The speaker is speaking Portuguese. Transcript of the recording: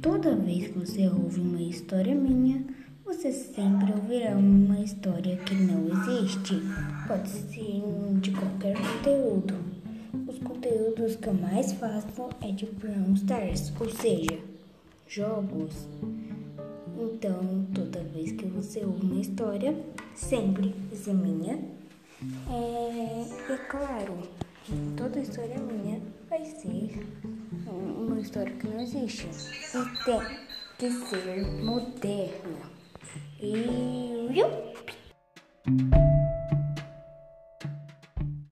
Toda vez que você ouve uma história minha, você sempre ouvirá uma história que não existe. Pode ser de qualquer conteúdo. Os conteúdos que eu mais faço é de Brawl Stars, ou seja, jogos. Então, toda vez que você ouve uma história, sempre ser minha. É, é claro, toda história minha vai ser uma história que não existe. E tem que ser moderna. E.